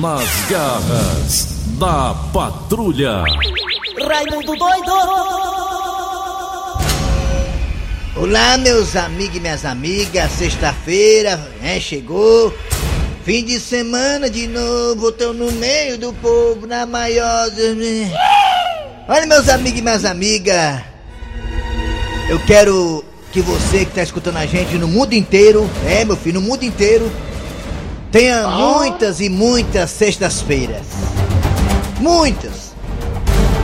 Nas garras da patrulha. Raimundo doido! Olá, meus amigos e minhas amigas. Sexta-feira, né? Chegou. Fim de semana de novo. Tô no meio do povo, na maior. Olha, meus amigos e minhas amigas. Eu quero que você que tá escutando a gente no mundo inteiro, é, meu filho, no mundo inteiro, tenha muitas e muitas sextas-feiras. Muitas.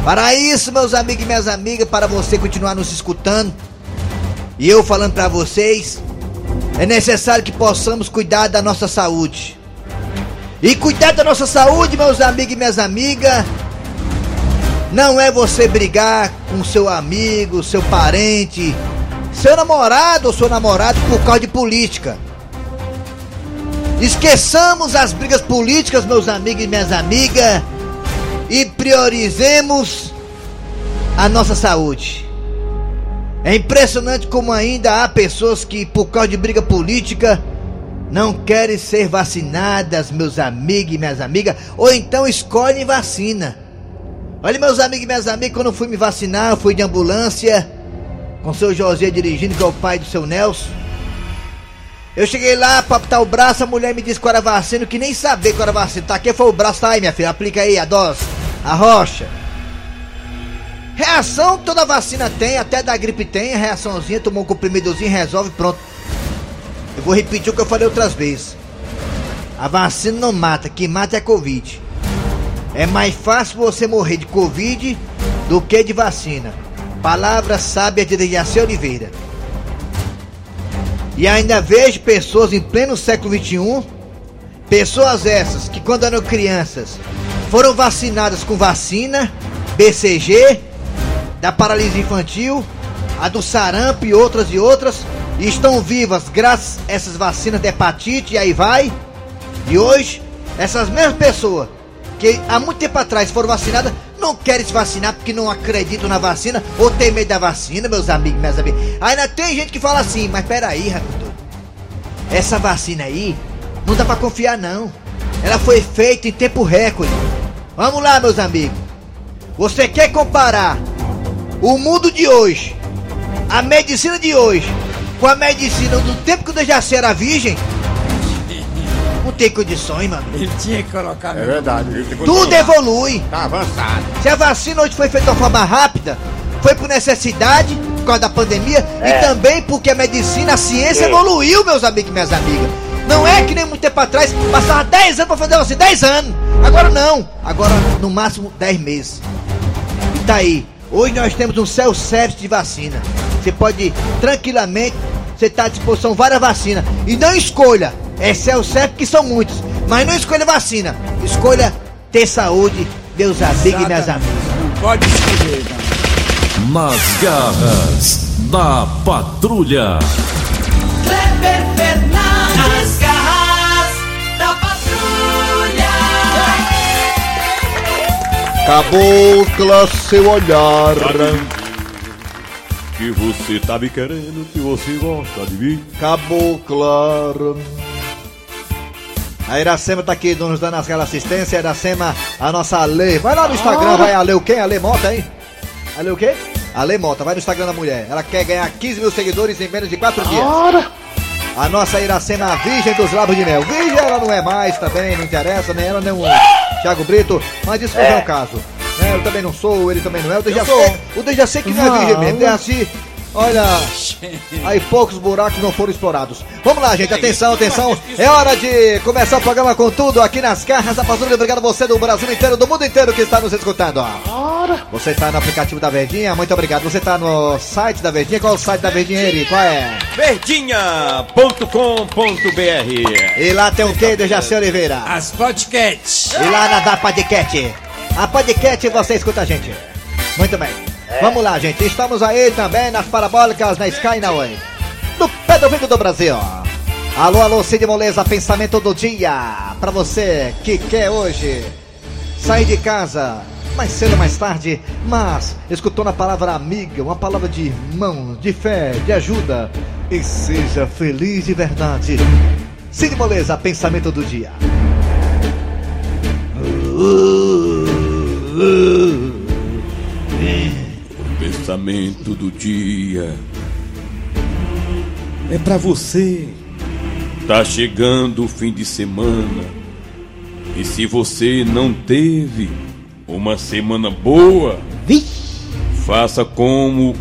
Para isso, meus amigos e minhas amigas, para você continuar nos escutando, e eu falando para vocês, é necessário que possamos cuidar da nossa saúde. E cuidar da nossa saúde, meus amigos e minhas amigas, não é você brigar com seu amigo, seu parente, seu namorado ou seu namorado por causa de política. Esqueçamos as brigas políticas, meus amigos e minhas amigas, e priorizemos a nossa saúde. É impressionante como ainda há pessoas que, por causa de briga política, não querem ser vacinadas, meus amigos e minhas amigas, ou então escolhem vacina. Olha, meus amigos e minhas amigas, quando eu fui me vacinar, eu fui de ambulância, com o seu José dirigindo, que é o pai do seu Nelson. Eu cheguei lá pra apertar o braço, a mulher me disse que era vacina, que nem sabia que era vacina. Tá aqui foi o braço, tá aí, minha filha, aplica aí a dose, a rocha. Reação toda vacina tem, até da gripe tem, reaçãozinha, tomou um comprimidozinho, resolve, pronto. Eu vou repetir o que eu falei outras vezes. A vacina não mata, que mata é Covid. É mais fácil você morrer de Covid do que de vacina. Palavra sábia de Dejaci Oliveira. E ainda vejo pessoas em pleno século XXI, pessoas essas que quando eram crianças foram vacinadas com vacina, BCG, da paralisia infantil, a do sarampo e outras e outras, e estão vivas graças a essas vacinas de hepatite e aí vai. E hoje, essas mesmas pessoas que há muito tempo atrás foram vacinadas não querem se vacinar porque não acreditam na vacina ou tem medo da vacina, meus amigos, minhas amigas. Ainda tem gente que fala assim, mas peraí, Raimundo. Essa vacina aí não dá pra confiar não. Ela foi feita em tempo recorde. Vamos lá, meus amigos. Você quer comparar o mundo de hoje, a medicina de hoje, com a medicina do tempo que o Dejaci era virgem? Tem condições, mano. Ele tinha que colocar É verdade. Tudo evolui. Tá avançado. Se a vacina hoje foi feita de uma forma rápida, foi por necessidade, por causa da pandemia, e também porque a medicina, a ciência evoluiu, meus amigos e minhas amigas. Não é que nem muito tempo atrás, passava 10 anos pra fazer assim, 10 anos. Agora não. Agora, no máximo, 10 meses. E tá aí. Hoje nós temos um self-service de vacina. Você pode tranquilamente, você tá à disposição várias vacinas. E não escolha. É self-service que são muitos. Mas não escolha vacina. Escolha ter saúde, meus amigos e minhas amigas. Não pode escolher, não. Nas garras da patrulha. Kleber Fernandes, garras da patrulha! Cabocla, seu olhar. Que você tá me querendo, que você gosta de mim. Cabocla. A Iracema tá aqui nos dando aquela assistência. Iracema, a nossa Ale. Vai lá no Instagram, vai Ale o quê? Ale Mota, hein? Ale o quê? Ale Mota, vai no Instagram da mulher. Ela quer ganhar 15 mil seguidores em menos de 4 dias. A nossa Iracema, a virgem dos lábios de mel. Virgem ela não é mais também, não interessa, nem ela nem o Thiago Brito. Mas isso não é o caso. Né? Eu também não sou, ele também não é. O Dejaci, o Dejaci que não é virgem mesmo. Dejaci, olha, aí poucos buracos não foram explorados. Vamos lá, gente, atenção, atenção. É hora de começar o programa com tudo aqui nas carras da patrulha. Obrigado a você do Brasil inteiro, do mundo inteiro que está nos escutando. Você está no aplicativo da Verdinha, muito obrigado. Você está no site da Verdinha, qual é o site da Verdinha, Eri? Qual é? Verdinha.com.br E lá tem o que, Dejaci Oliveira? As podcasts. E lá na da Podcast. A Podcast você escuta a gente. Muito bem. Vamos lá, gente. Estamos aí também nas parabólicas, na Sky na Oi. No pé do vídeo do Brasil. Alô, alô, Cid Moleza, pensamento do dia. Pra você que quer hoje sair de casa mais cedo ou mais tarde, mas escutou na palavra amiga, uma palavra de irmão, de fé, de ajuda. E seja feliz de verdade. Cid Moleza, pensamento do dia. O pensamento do dia é pra você. Tá chegando o fim de semana. E se você não teve uma semana boa, faça como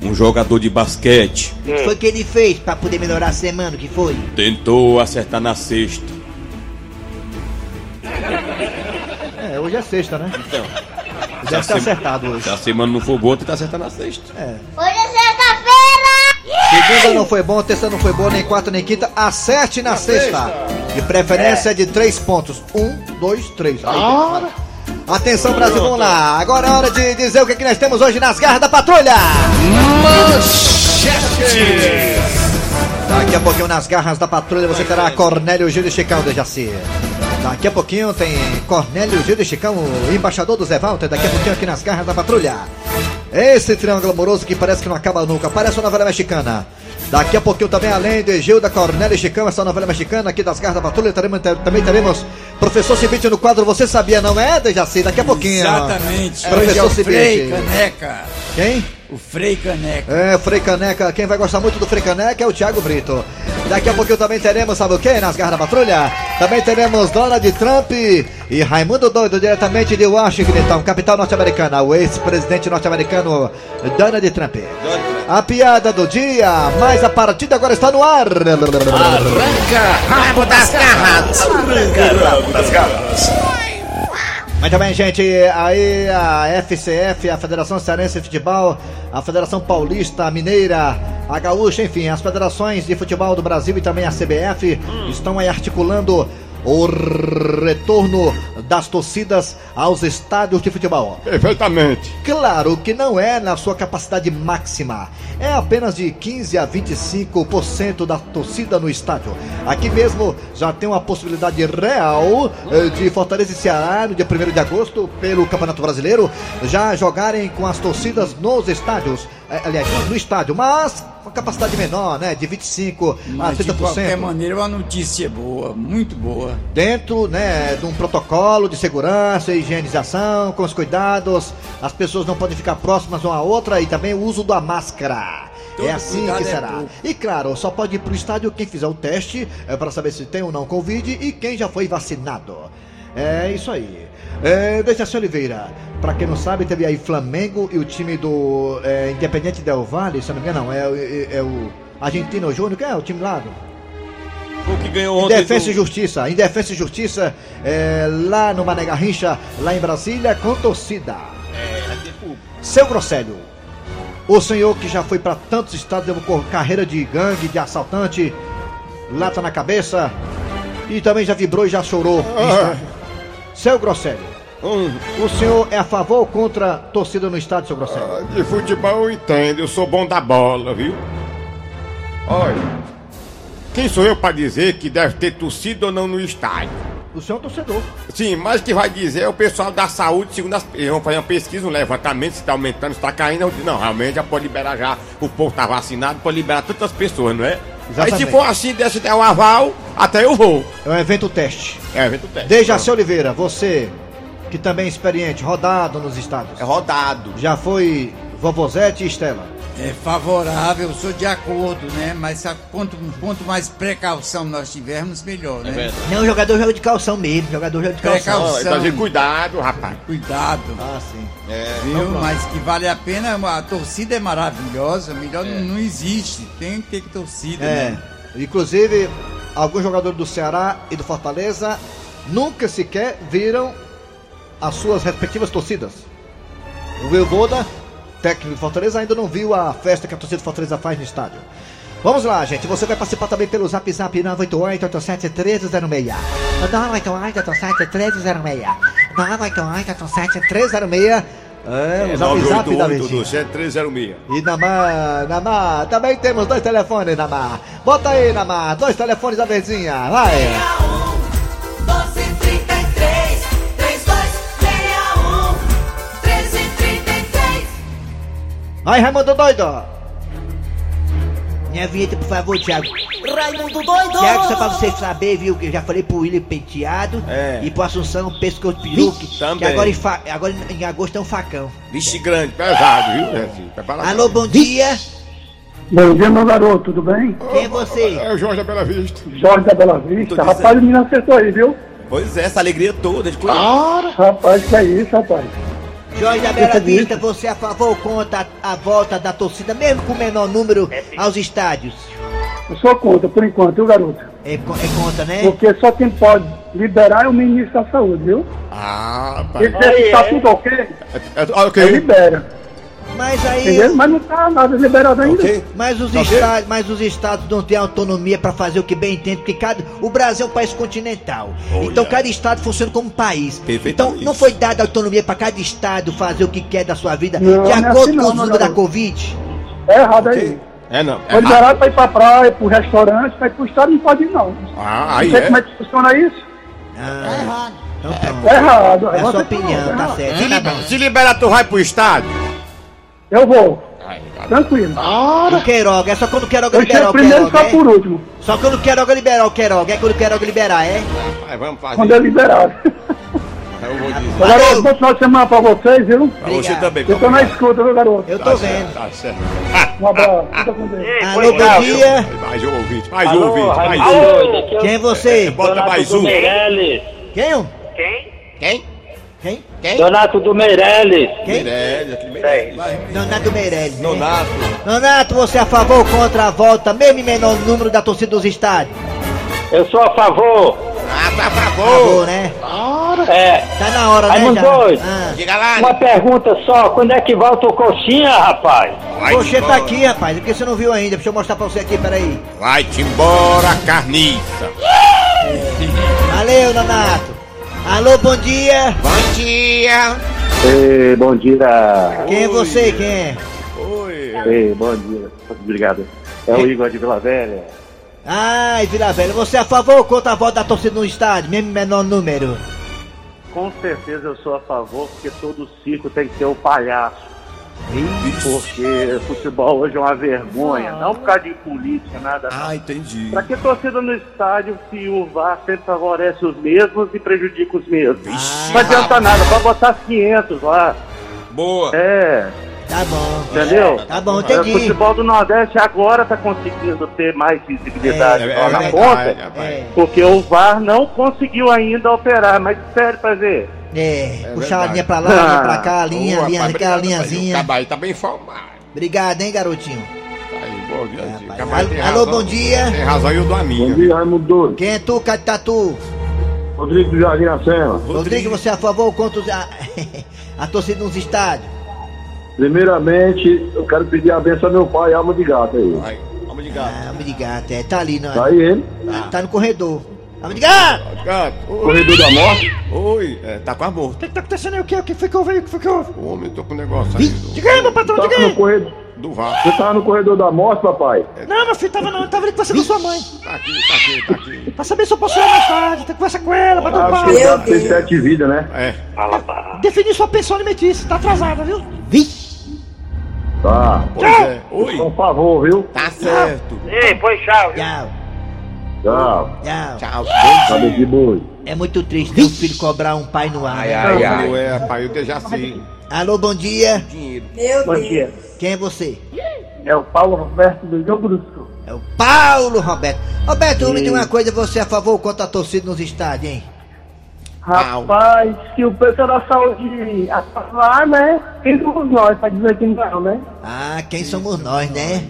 um jogador de basquete. O que foi que ele fez pra poder melhorar a semana? O que foi? Tentou acertar na cesta. É, hoje é sexta, né? Então, Deve estar se- acertado hoje. se a semana não for boa, tenta acertar na sexta. Hoje é sexta-feira! Segunda não foi bom, terça não foi boa, nem quarta nem quinta. Acerte na sexta. De preferência de três pontos. Um, dois, três. Aí, Atenção, Brasil, vamos lá. Agora é hora de dizer o que, que nós temos hoje nas garras da patrulha. Daqui a pouquinho nas garras da patrulha você terá Cornélio Gil e Chicão de Jaci. Daqui a pouquinho tem Cornélio Gil e Chicão, o embaixador do Zé Walter. Daqui a pouquinho aqui nas garras da patrulha. Esse triângulo amoroso que parece que não acaba nunca. Parece uma novela mexicana. Daqui a pouquinho também, além de Gil da Cornélio e Chicão, essa novela mexicana aqui das garras da patrulha, teremos, também teremos Professor Cibite no quadro Você Sabia, não é, Dejaci? Daqui a pouquinho. Exatamente. Professor é Cibite. Caneca. Quem? O Frei Caneca. É, Frei Caneca, quem vai gostar muito do Frei Caneca é o Thiago Brito. Daqui a pouquinho também teremos, sabe o que? Nas garras da patrulha. Também teremos Donald Trump e Raimundo Doido, diretamente de Washington, então, capital norte-americana. O ex-presidente norte-americano Donald Trump. A piada do dia, mas a partida agora está no ar. Rabo das garras. Rabo das garras. Muito bem, gente. Aí a FCF, a Federação Cearense de Futebol, a Federação Paulista Mineira, a Gaúcha, enfim, as federações de futebol do Brasil e também a CBF estão aí articulando o retorno das torcidas aos estádios de futebol. Perfeitamente. Claro que não é na sua capacidade máxima. É apenas de 15 a 25% da torcida no estádio. Aqui mesmo já tem uma possibilidade real eh, de Fortaleza e Ceará no dia 1 de agosto, pelo Campeonato Brasileiro, já jogarem com as torcidas nos estádios. Eh, Aliás, no estádio, mas com capacidade menor, né? De 25 Mas a de qualquer 30%. maneira, é uma notícia boa, muito boa. dentro né, de um protocolo de segurança, higienização, com os cuidados. As pessoas não podem ficar próximas uma à outra e também o uso da máscara. Todo é assim que é será. pouco. e claro, só pode ir pro estádio quem fizer o teste é, para saber se tem ou não Covid e quem já foi vacinado. É isso aí. É, Dejaci Oliveira, pra quem não sabe, teve aí Flamengo e o time do é, Independente Del Valle, se eu não me engano, não, é, é, é o Argentino Júnior, que é o time lá do, O que ganhou em ontem. Defesa do- e Justiça, em Defesa e Justiça, é, lá no Mané Garrincha, lá em Brasília, com torcida. Seu Grosselho, o senhor que já foi para tantos estados, deu cor- carreira de gangue, de assaltante, lata na cabeça, e também já vibrou e já chorou. estádio. Seu Grosselho, Hum, o senhor é a favor ou contra torcida no estádio, seu Grosselho? ah, de futebol eu entendo, eu sou bom da bola, viu? Olha, quem sou eu pra dizer que deve ter torcida ou não no estádio? O senhor é um torcedor. Sim, mas que vai dizer é o pessoal da saúde, segundo as. Eles vão fazer uma pesquisa, um levantamento, se tá aumentando, se tá caindo. Não, realmente já pode liberar já. O povo tá vacinado, pode liberar tantas pessoas, não é? Exatamente. Aí se for assim, desse der um aval, até eu vou. É um evento teste. É, evento teste. Dejaci Oliveira, você que também é experiente, rodado nos estádios. É rodado. Já foi Vovozete e Estela. É favorável, sou de acordo, né? Mas sabe, quanto, quanto mais precaução nós tivermos, melhor, né? Não, o jogador joga de calção mesmo. Jogador joga de Precaução. Não, é fazer cuidado, rapaz. Cuidado. Ah, sim. Viu? Mas que vale a pena, a torcida é maravilhosa, melhor não, não existe, tem que ter torcida, É. né? Inclusive, alguns jogadores do Ceará e do Fortaleza nunca sequer viram as suas respectivas torcidas. O Wilvoda, técnico do Fortaleza, ainda não viu a festa que a torcida do Fortaleza faz no estádio. Vamos lá, gente. Você vai participar também pelo Zap Zap 988 87 1306. 988 87 1306. 988 87 1306. É, o Zap Zap da. 306. E Namar, Namar, também temos dois telefones, Namar. Bota aí, Namar, dois telefones da Verzinha, vai. Vai, Raimundo doido. Minha vinheta, por favor, Thiago. Raimundo doido! Tiago, só pra você saber, viu, que eu já falei pro William Penteado É. e pro Assunção Pescoço Peruque, que também. agora em, fa- agora em agosto é um facão. Vixe grande, pesado, viu? É, prepara- Alô, bom dia. Bom dia, meu garoto, tudo bem? Quem é você? É o Jorge da Bela Vista. Jorge da Bela Vista. Rapaz, o menino acertou aí, viu? Pois é, essa alegria toda de conhecer. Rapaz, que é isso, rapaz? Jorge da Bela Vista, você é a favor ou contra a, a volta da torcida, mesmo com o menor número aos estádios? Eu sou contra, por enquanto, viu, garoto? É, é contra, né? Porque só quem pode liberar é o ministro da Saúde, viu? Ah, Ele dizer que tá tudo ok, É, é, ele ok. libera. Mas aí. Entendeu? Mas não tá nada liberado ainda. Ok. Mas os, Tá ok? estados, mas os estados não têm autonomia para fazer o que bem entende, porque cada, o Brasil é um país continental. Oh, então yeah. cada estado funciona como um país. Então não foi dada autonomia para cada estado fazer o que quer da sua vida, Não, de não é acordo assim com os números da. Covid. É errado aí. É não. Foi É, liberado pra ir pra praia, pro restaurante, mas pro estado não pode ir, não. ah, aí não sei é. como é que funciona isso. Ah, então pronto. É errado. É a sua falou, opinião, é tá errado. certo. Se, Tá liber- bom. se liberar, tu vai pro estádio? Eu vou. Tranquilo. O Queiroga, é só quando o Queiroga Eu liberar o primeiro Queiroga, só é? por último. Só quando o Queiroga liberar o Queiroga, é quando o Queiroga liberar, é? Vai, vamos fazer. Quando é liberado. Eu vou dizer. Ô, garoto, bom final de semana pra vocês, viu? Pra você também. Eu tô na escuta, viu, garoto? Eu tô Tá vendo. certo, tá certo. Um abraço. Fica com Deus. Alô, bom dia. Mais um ouvinte, mais um ouvinte, mais um. Quem é você? Bota mais um. Meirelles. Quem? um? Quem? Quem? Donato do Meirelles. Quem? Meirelles, aquele Meirelles. Donato Meirelles. né? Nonato. Donato, você é a favor ou contra a volta, mesmo em menor número da torcida dos estádios? Eu sou a favor. Ah, tá a Favor, favor. né? É. Tá na hora, né, Raimundo já? doido. Ah. Diga lá. Uma pergunta só, quando é que volta o coxinha, rapaz? Vai Você tá embora. aqui, rapaz, porque você não viu ainda. Deixa eu mostrar pra você aqui, peraí. Vai-te embora, carniça. Valeu, Donato. Alô, bom dia. Bom dia. Ei, bom dia. Quem é você? Quem é? Oi. Ei, bom dia. Obrigado. É o Igor de Vila Velha. Ai, Vila Velha, você é a favor ou contra a volta da torcida no estádio, mesmo menor número? Com certeza eu sou a favor, porque todo circo tem que ter o palhaço. Porque futebol hoje é uma vergonha. Não por causa de política, nada. não. Ah, entendi. Pra que torcida no estádio se o VAR sempre favorece os mesmos e prejudica os mesmos? Vixe, Não adianta nada, vai botar 500 lá. Boa. É, Tá bom. entendeu? Tá bom, É, O entendi. futebol do Nordeste agora tá conseguindo ter mais visibilidade É, na é ponta, rapaz. É, porque o VAR não conseguiu ainda operar, mas espere pra ver. é, puxar a linha pra lá, linha pra cá, linha, Boa, linha, aquela linhazinha. O Cabai tá bem informado. Obrigado, hein, garotinho. Aí, boa, viadinho. rapaz. Cabai tem Alô, razão. bom dia. Tem razão e eu dou a minha. dia, Raimundo Doido. Quem é tu, Catatu? Rodrigo do Jardim Acema. Rodrigo, você é a favor ou contra a, a torcida nos estádios? Primeiramente, eu quero pedir a benção ao meu pai, Alma de Gato aí. Vai, vamos de gato. Ah, obrigado, é, tá ali, não Tá aí ele, Tá no corredor. Obrigado! Gato. Oi. corredor da morte. Oi. É, tá com amor. O que que tá acontecendo aí? O que? O que foi que houve? O que foi que houve? O homem, tô com um negócio aí do, Diga aí, meu patrão, Tava diga no aí! corredor, do VAR. você tava no corredor da morte, papai? Não, meu filho, tava não, tava ali conversando com sua mãe. Tá aqui, tá aqui, tá aqui. Pra saber se eu posso ir mais tarde, tem que conversar com ela, um papo. que o gato tem sete vidas, né? É. Definir sua pensão alimentícia, tá atrasada, viu? Vi! Tá. Pois é. Oi. Por favor, viu? Tá certo. Ei, pois tchau. Tchau, Tchau. tchau. Tchau. De boi. É muito triste ter um filho cobrar um pai no ar. Ai, né? ai, ai. É, pai, eu já sei. Alô, bom dia. Dinheiro. Bom dia. Quem é você? É o Paulo Roberto do Jogo do Sul. É o Paulo Roberto. Roberto, me diga uma coisa, você é a favor ou contra a torcida nos estádios, hein? Rapaz, se o pessoal da saúde aprovar, né? Quem somos nós pra dizer que não, né? Ah, quem somos nós, né?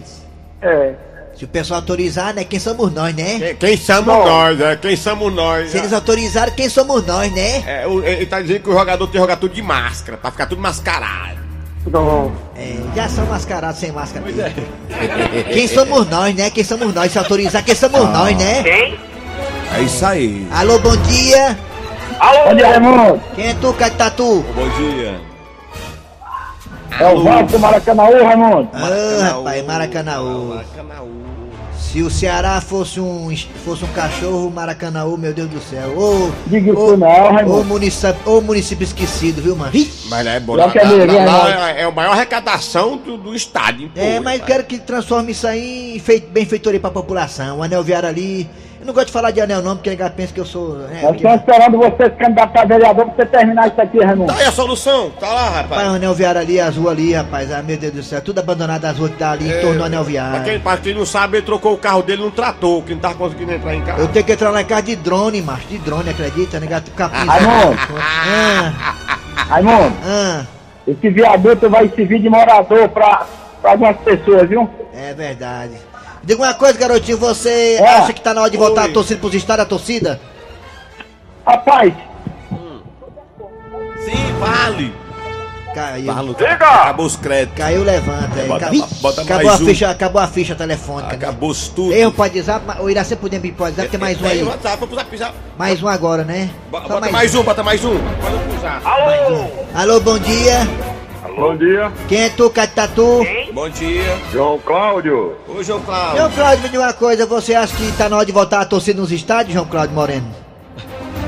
É. Se o pessoal autorizar, né? Quem somos nós, né? Quem, quem somos nós, é? Quem somos nós? Se eles autorizaram, quem somos nós, né? É, o- ele tá dizendo que o jogador tem que jogar tudo de máscara, pra ficar tudo mascarado. Não. É, já são mascarados sem máscara. Quem somos nós, né? Quem somos nós? Se autorizar, quem somos nós, né? É isso aí. Alô, bom dia. Bom dia, Raimundo. Quem é tu, Catatu? Bom dia. É o Vasco do Maracanã, Raimundo. Ah, rapaz, Maracanãú. Maracanãú. Se o Ceará fosse um, fosse um cachorro, Maracanãú, meu Deus do céu. Ô, Diga ô, não, ô, Raimundo. município, ô município esquecido, viu, mano? Mas lá é bom. Lá, que é lá- lá- é, é a maior arrecadação do, do estado. hein, pô, É, mas rapaz. quero que transforme isso aí em fei- benfeitoria pra população. O anel viário ali. Eu não gosto de falar de anel não, porque ninguém pensa que eu sou. né, Nós estamos esperando você se candidatar a vereador pra você terminar isso aqui, Raimundo. Tá aí a solução, tá lá, Rapaz, rapaz. o anel viário ali, as ruas ali, rapaz. Ah, meu Deus do céu. Tudo abandonado as ruas que tá ali em torno do anel Pra quem, viário. pra quem não sabe, ele trocou o carro dele num trator, que não tava conseguindo entrar em casa. Eu tenho que entrar lá em casa de drone, macho. De drone, acredita? Negado capim. Raimundo. Ah, Raimundo, ah, esse viaduto vai servir de morador pra, pra algumas pessoas, viu? é verdade. Diga uma coisa, garotinho. Você É. acha que tá na hora de voltar Oi. a torcida pros estados, a torcida? Rapaz, Sim, vale. Caiu. Vale, acabou os créditos. Caiu, levanta. aí. Bota- Acabou, bota acabou, mais a um. ficha, acabou a ficha telefônica. né? Acabou tudo. Ei, pode WhatsApp, mas- o Iracê podemos ir pro WhatsApp, tem mais um aí. WhatsApp. Mais um agora, né? Bota, bota mais um, bota mais um. Pode usar. Alô, bom dia. Bom dia, Quem é tu, Catatu? Bom dia. João Cláudio. Ô, João Cláudio. João Cláudio, me diga uma coisa, você acha que tá na hora de voltar a torcida nos estádios, João Cláudio Moreno?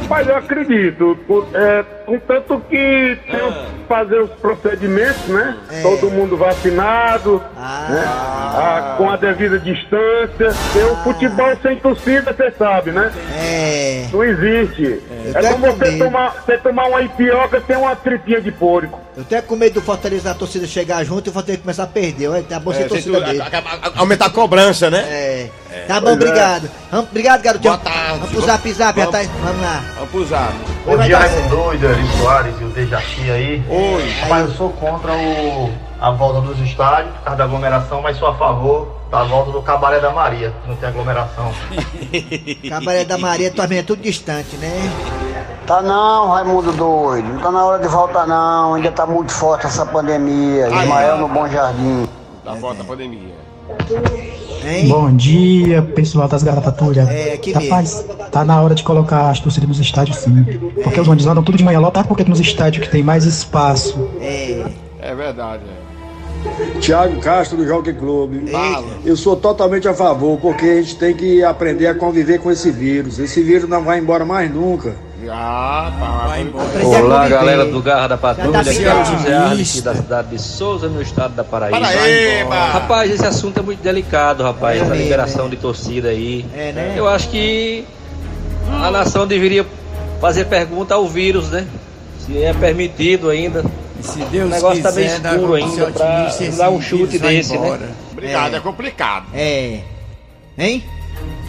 Mas eu acredito, por- é, contanto que tem Ah. que fazer os procedimentos, né? É. Todo mundo vacinado, Ah. né? Ah, com a devida distância. Tem o futebol sem torcida, você sabe, né? É. Não existe. É tô como com você tomar, você tomar uma ipioca sem uma tripinha de porco. Eu tenho com medo do Fortaleza da torcida chegar junto e o Fortaleza começar a perder. Olha, tá bom É, ser tem torcida tudo- dele. a- a- a- aumentar a cobrança, né? É. Tá bom, Pois é. obrigado. Vamos, obrigado, garotinho. Boa tarde. Vamos pro zap zap, já tá. Vamos. Vamos lá. Vamos pro zap. Certo. Raimundo doido, Eri Soares e o Dejaci aí. Oi. Rapaz, eu sou contra o, a volta dos estádios por causa da aglomeração, mas sou a favor da volta do Cabaré da Maria, que não tem aglomeração. Cabaré da Maria, tua é tudo distante, né? Tá não, Raimundo doido. Não tá na hora de voltar não. Ainda tá muito forte essa pandemia. Ismael no Bom Jardim. Da volta da pandemia. Hein? Bom dia, pessoal das Garapatulhas. É, Rapaz, tá na hora de colocar as torcidas nos estádios sim. Porque os ônibus andam tudo de manhã lotado, porque nos estádios que tem mais espaço. É. É verdade, é. Tiago Castro do Jockey Clube. Fala. Eu sou totalmente a favor, porque a gente tem que aprender a conviver com esse vírus. Esse vírus não vai embora mais nunca. Ah, tá. A Olá, galera do Garra da Já tá Patrulha, aqui é o. José Arles, da cidade de Souza, no estado da Paraíba. Paraíba! Rapaz, esse assunto é muito delicado, rapaz, É essa liberação é. de torcida aí. É, né? Eu acho que a nação deveria fazer pergunta ao vírus, né? Se é permitido ainda. E se Deus O negócio tá quiser, bem escuro ainda pra dar um chute desse, né? Obrigado, É. é, complicado. É. Hein?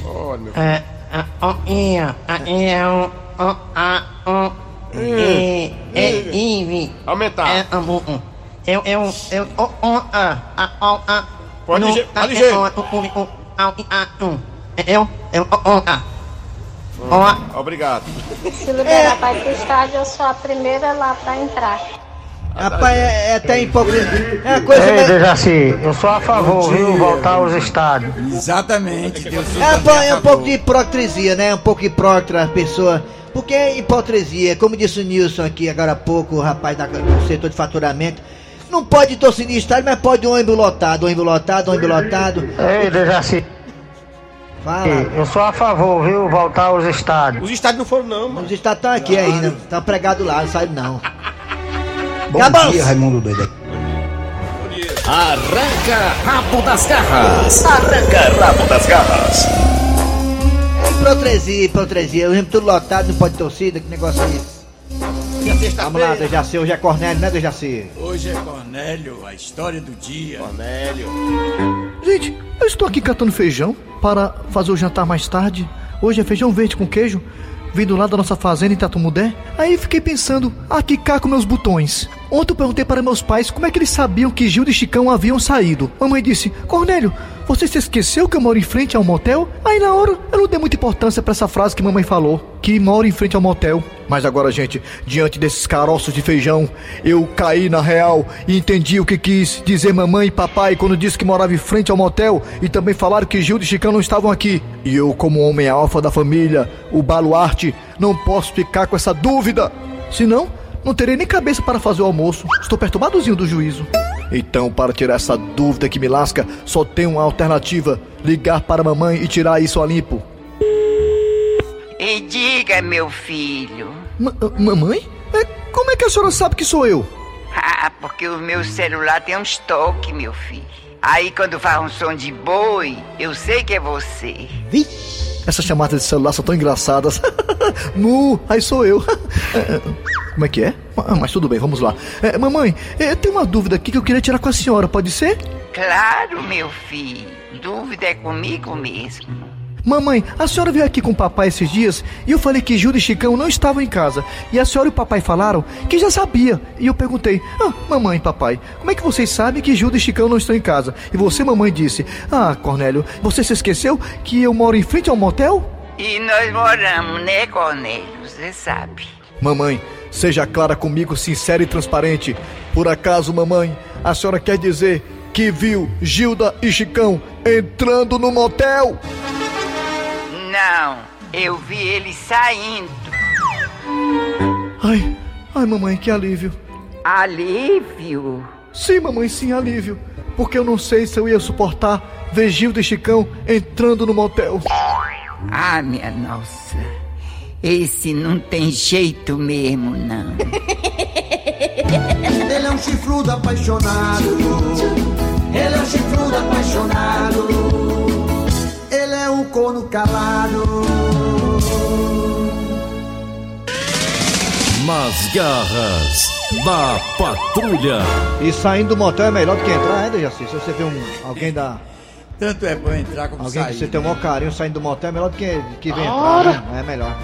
Olha, meu É, a, ó, ia, a, é, ó, ó, a, ó, é, é, ive, Aumentar. é, a, um, um. Eu, eu, eu, ó, ó, a, a, ó, a. Pode a, pode é, o, o, o, a, i, um. Eu, eu, ó, ó, a. Obrigado. Se liberar para ir pro estádio, eu sou a primeira lá para entrar. Rapaz, é, é até hipocrisia. É a coisa Ei, mais. Dejaci, eu sou a favor, viu? Voltar aos estádios. Exatamente. Deus É, é um pouco de hipocrisia, né? Um pouco hipócrita a pessoa. Porque é hipocrisia, como disse o Nilson aqui agora há pouco, o rapaz da- do setor de faturamento. Não pode torcer de estádio, mas pode ônibus lotado, ônibus lotado, ônibus lotado. Ei, Dejaci, Fala. eu sou a favor, viu? Voltar aos estádios. Os estádios não foram, não, mano. Os estados estão aqui ainda, estão pregados lá, não saíram não. Bom Acabou. dia, Raimundo doido. Arranca rabo das garras. Arranca rabo das garras. Hipocrisia, hipocrisia, o ônibus tudo lotado, não pode torcida, que negócio é esse? Vamos lá, Dejaci, hoje é Cornélio, né, Dejaci? Hoje é Cornélio, a história do dia. Cornélio. Gente, eu estou aqui catando feijão para fazer o jantar mais tarde. Hoje é feijão verde com queijo, vindo lá da nossa fazenda em Tatumudé. Aí fiquei pensando, aqui cá com meus botões. Ontem eu perguntei para meus pais como é que eles sabiam que Gildo e Chicão haviam saído. Mamãe disse, Cornélio, você se esqueceu que eu moro em frente ao motel? Aí na hora eu não dei muita importância para essa frase que mamãe falou, que moro em frente ao motel. Mas agora, gente, diante desses caroços de feijão, eu caí na real e entendi o que quis dizer mamãe e papai quando disse que morava em frente ao motel e também falaram que Gildo e Chicão não estavam aqui. E eu, como homem alfa da família, o baluarte, não posso ficar com essa dúvida. Senão, não terei nem cabeça para fazer o almoço. Estou perturbadozinho do juízo. Então, para tirar essa dúvida que me lasca, só tem uma alternativa: ligar para a mamãe e tirar isso a limpo. E diga, meu filho. Ma- mamãe? É, como é que a senhora sabe que sou eu? Ah, porque o meu celular tem um estoque, meu filho. Aí quando faz um som de boi, eu sei que é você. Essas chamadas de celular são tão engraçadas. Mu, aí sou eu. Como é que é? Ah, mas tudo bem, vamos lá. É, mamãe, é, tem uma dúvida aqui que eu queria tirar com a senhora, pode ser? Claro, meu filho. Dúvida é comigo mesmo. Mamãe, a senhora veio aqui com o papai esses dias e eu falei que Gilda e Chicão não estavam em casa. E a senhora e o papai falaram que já sabia. E eu perguntei: Ah, mamãe, papai, como é que vocês sabem que Gilda e Chicão não estão em casa? E você, mamãe, disse: Ah, Cornélio, você se esqueceu que eu moro em frente ao motel? E nós moramos, né, Cornélio? Você sabe. Mamãe, seja clara comigo, sincera e transparente. Por acaso, mamãe, a senhora quer dizer que viu Gilda e Chicão entrando no motel? Não, eu vi ele saindo. Ai, ai, mamãe, que alívio. Alívio? Sim, mamãe, sim, alívio. Porque eu não sei se eu ia suportar ver Gilda e Chicão entrando no motel. Ah, minha nossa. Esse não tem jeito mesmo, não. Ele é um chifrudo apaixonado. Ele é um chifrudo apaixonado. Ele é um corno calado. Nas garras da patrulha. E saindo do motel é melhor do que entrar, é, Dejaci? Se você vê um, alguém da. Tanto é bom entrar como Alguém sair. que você tem o maior carinho saindo do motel é melhor do que, que vem Ora. entrar, né? É melhor.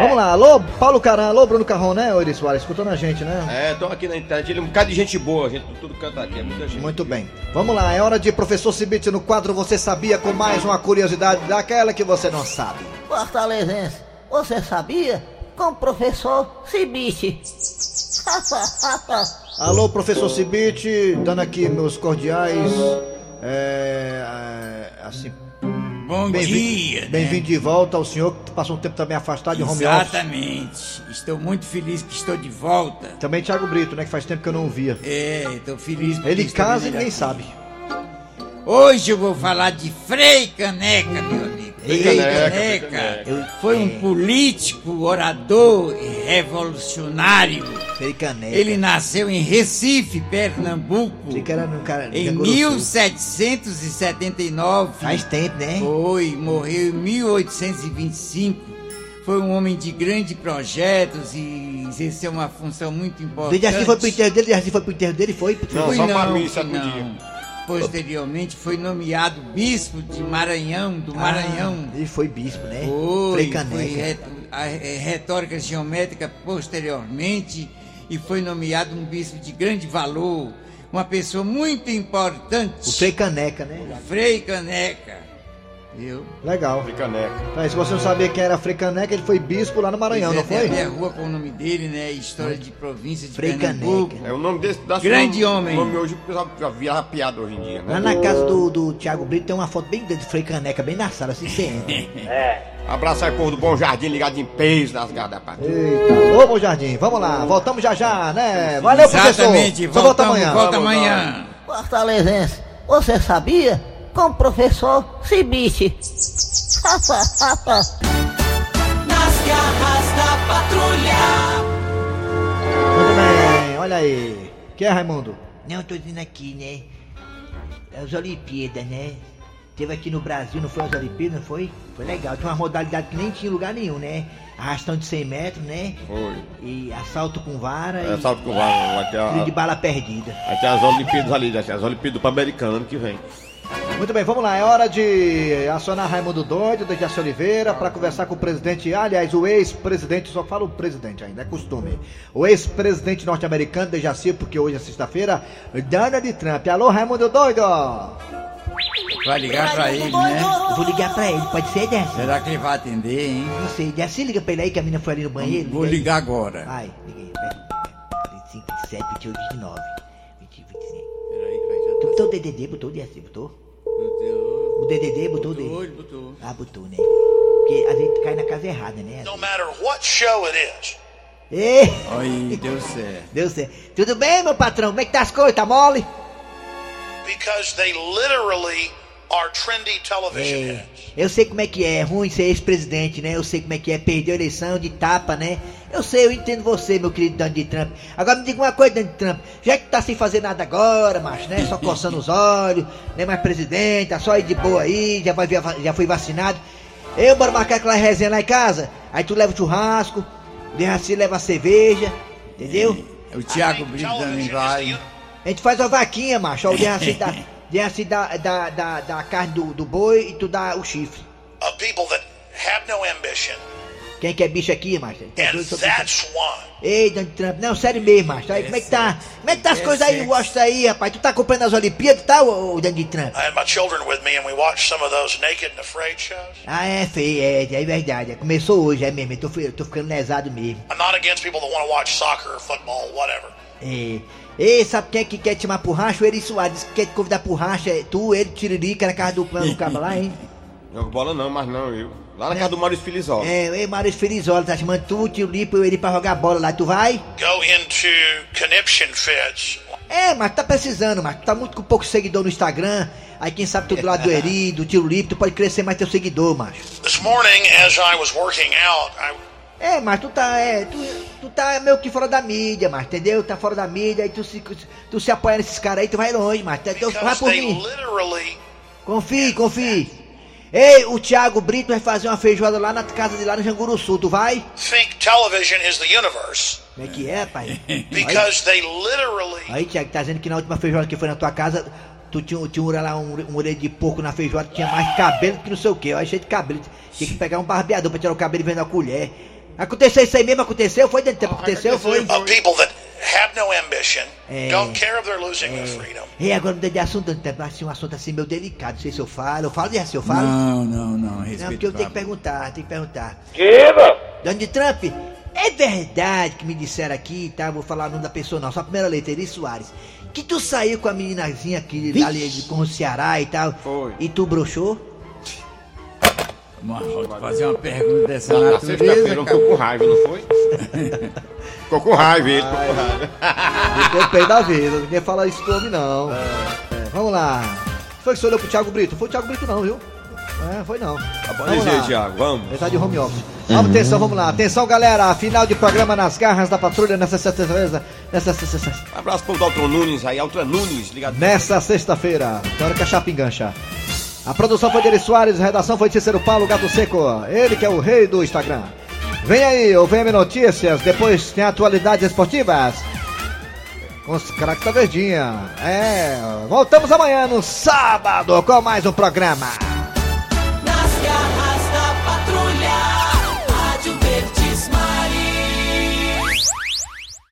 Vamos lá, alô, Paulo Caran, alô, Bruno Carrão, né, Ori Soares? Escutando a gente, né? É, tô aqui na internet, ele é um bocado de gente boa, gente, tudo canta aqui, é muita gente. Muito bem. Vamos lá, é hora de Professor Cibite no quadro Você Sabia com mais uma curiosidade daquela que você não sabe. Fortalezense, você sabia? Com o professor Cibite. Alô, professor Cibite, dando aqui meus cordiais. É. é, assim. Bom bem-vindo- dia, né? Bem-vindo de volta ao senhor que passou um tempo também afastado de home office. Exatamente. Estou muito feliz que estou de volta. Também Thiago Brito, né? Que faz tempo que eu não via. É, estou feliz. Ele casa e ninguém aqui. sabe. Hoje eu vou falar de Frei Caneca, meu amigo. Frei Caneca. foi um político, orador e revolucionário. Caneca. Ele nasceu em Recife, Pernambuco. Cara. Em Rio Grande do Sul. 1779. Faz tempo, né? Foi, morreu em 1825. Foi um homem de grandes projetos e exerceu uma função muito importante. Dejaci foi pro enterro dele, Dejaci foi pro enterro dele, foi? Foi não, foi não. Posteriormente foi nomeado bispo de Maranhão, do Maranhão. Ah, ele foi bispo, né? Foi, foi a é, retórica geométrica posteriormente e foi nomeado um bispo de grande valor, uma pessoa muito importante. O Frei Caneca, né? Frei Caneca. Viu? Legal. Frei Caneca. Então, se você não sabia quem era Frei Caneca, ele foi bispo lá no Maranhão, não é, foi? tem até a rua com o nome dele, né? História de província de Frei Pernambuco. É o nome desse da Grande nome, homem. nome hoje o pessoal já vira piada hoje em dia, né? Lá na casa do, do Thiago Brito tem uma foto bem grande de Frei Caneca, bem na sala, assim você. É. Abraço aí, povo do Bom Jardim, ligado em peso nas garras da patrulha. Eita, ô, bom jardim, vamos lá, voltamos já já, né? Valeu, Exatamente, professor. Só volta amanhã. volta amanhã. Fortalezense, você sabia? Com o professor Cibite. Nas garras da patrulha. Muito bem, olha aí. Que é, Raimundo? Não, eu tô dizendo aqui, né? As Olimpíadas, né? Teve aqui no Brasil, não foi as Olimpíadas, não foi? Foi legal. Tinha uma modalidade que nem tinha lugar nenhum, né? Arrastão de 100 metros, né? Foi. E assalto com vara É, e salto com vara, ter, tiro de a, bala perdida. ter as Olimpíadas ali, já as Olimpíadas do Pan-Americano ano que vem. Muito bem, vamos lá. É hora de acionar Raimundo Doido, Dejaci Oliveira, para conversar com o presidente, aliás, o ex-presidente, só falo o presidente ainda, é costume. O ex-presidente norte-americano, Dejaci, porque hoje é sexta-feira, Donald Trump. Alô, Raimundo Doido! Vai ligar pra ele, né? Vou ligar pra ele, pode ser, Décio? Será que ele vai atender, hein? Não sei, Décio, liga pra ele aí que a menina foi ali no banheiro. Vou ligar agora. Vai, liguei. Vai. 25, 27, 28, 29. 20, 25. Tu botou o DDD, botou o DSC, botou? O DDD botou o DDD? Botou, botou. Ah, botou, né? Porque a gente cai na casa errada, né? No matter what show it is. Ê! Aí, deu certo. Deu certo. Tudo bem, meu patrão? Como é que tá as coisas? Tá mole? because they literally are trendy television É, eu sei como é que é, é ruim ser ex-presidente, né? Eu sei como é que é, perder a eleição de tapa, né? Eu sei, eu entendo você, meu querido Donald Trump. Agora me diga uma coisa, Donald Trump. Já que tá sem fazer nada agora, macho, né? Só coçando os olhos, nem mais presidente, tá só aí de boa aí, já, vai, já foi vacinado. Eu bora marcar aquela resenha lá em casa, aí tu leva o churrasco, o Dejaci leva a cerveja, entendeu? O Thiago Brito também vai. A gente faz uma vaquinha, macho. Ó, O Dejaci dá, Dejaci dá, dá, dá, dá a carne do, do boi e tu dá o chifre. of people that have no ambition, Quem que é bicho aqui, macho? Tá. Ei, Donald Trump, não, sério mesmo, macho. Aí, como é que tá? Como é que tá as coisas aí em Washington aí, rapaz? Tu tá acompanhando as Olimpíadas, tá, ô, ô Donald Trump? I had my children with me, and we watched some of those naked and afraid shows. Ah, é feio, é, é verdade. é, Começou hoje, é mesmo. Eu tô, eu tô ficando lesado mesmo. I'm not against people that want to watch soccer, football, whatever. É. Ei, sabe quem é que quer te chamar pro racha? O Eri Soares quer te convidar pro racha. É tu, ele, Tiririca, na casa do plano do cabo lá, hein? Jogo bola não, mas não, eu. Lá na casa do Maurício Filizola. É, ei, Maurício Felizola, tá chamando tu, tio Lipo e o Eri pra jogar bola lá. Tu vai? Go into conniption fits. É, mas tá precisando, mas tá muito com pouco seguidor no Instagram. Aí quem sabe tu do lado do Eri, do tio Lipo, tu pode crescer mais teu seguidor, macho. This morning, as I was working out, I É, mas tu tá, é, tu, tu tá meio que fora da mídia, mas entendeu? Tá fora da mídia, aí tu se, tu se apoia nesses caras aí, tu vai longe, mas tu vai por mim. literally Confie, confie. Ei, o Thiago Brito vai fazer uma feijoada lá na casa de lá no Janguru Sul, tu vai? think television is the universe Como é que é, pai? because they literally Aí, Thiago, tá dizendo que na última feijoada que foi na tua casa, tu tinha, tinha um, lá, um, um orelha de porco na feijoada, tinha mais cabelo que não sei o que, ó, cheio de cabelo. Tinha que pegar um barbeador pra tirar o cabelo e vender a colher. Aconteceu isso aí mesmo? Aconteceu? Foi dentro do tempo? Aconteceu? Foi? of people that have no ambition, É. don't care if they're losing their freedom. Ei, agora mudando de assunto, assim, um assunto assim meio delicado, não sei se eu falo. Eu falo, se eu falo? Não, não, não, Não, respeito. porque eu tenho que perguntar, tenho que perguntar. Diga! Donald Trump, é verdade que me disseram aqui, tá? Vou falar o nome da pessoa não, só a primeira letra, Eri Soares. Que tu saiu com a meninazinha aqui ali de- com o Ceará e tal. Foi. E tu broxou? Marrota, fazer uma pergunta dessa Na natureza. sexta-feira eu ficou com raiva, não foi? ficou com raiva, ele ficou com raiva. Ficou pé da vida, ninguém fala isso do homem não. É, vamos lá. Foi que você olhou pro Thiago Brito? Foi o Thiago Brito não, viu? É, foi não. Vamos Dizer, lá. Thiago, vamos. Ele tá de home office. Vamos, atenção, vamos lá. Atenção, galera. Final de programa nas garras da patrulha nessa sexta-feira. Nessa sexta-feira. Abraço pro Dalton Nunes aí, Altra Nunes, ligado. Nessa sexta-feira. Tem hora que a chapa engancha. A produção foi de Eri Soares, a redação foi de Cícero Paulo Gato Seco. Ele que é o rei do Instagram. Vem aí, o VM Notícias, depois tem atualidades esportivas. Com os craques da Verdinha. É, voltamos amanhã no sábado com mais um programa.